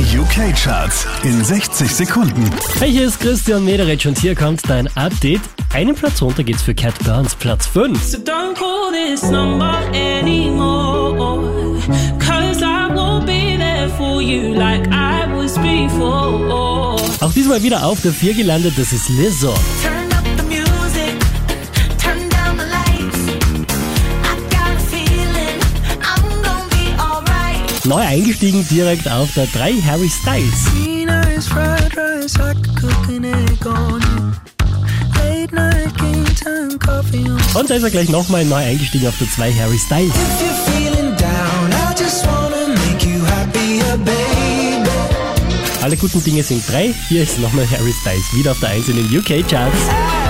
Die UK-Charts in 60 Sekunden. Hey, hier ist Christian Mederetsch und hier kommt dein Update. Einen Platz runter geht's für Cat Burns, Platz 5. So don't call this number anymore. Cause I won't be there for you like I was before. Auch diesmal wieder auf der 4 gelandet, das ist Lizzo. Neu eingestiegen direkt auf der 3 Harry Styles. Und da ist er gleich nochmal neu eingestiegen auf der 2 Harry Styles. Alle guten Dinge sind drei. Hier ist nochmal Harry Styles wieder auf der 1 in den UK-Charts.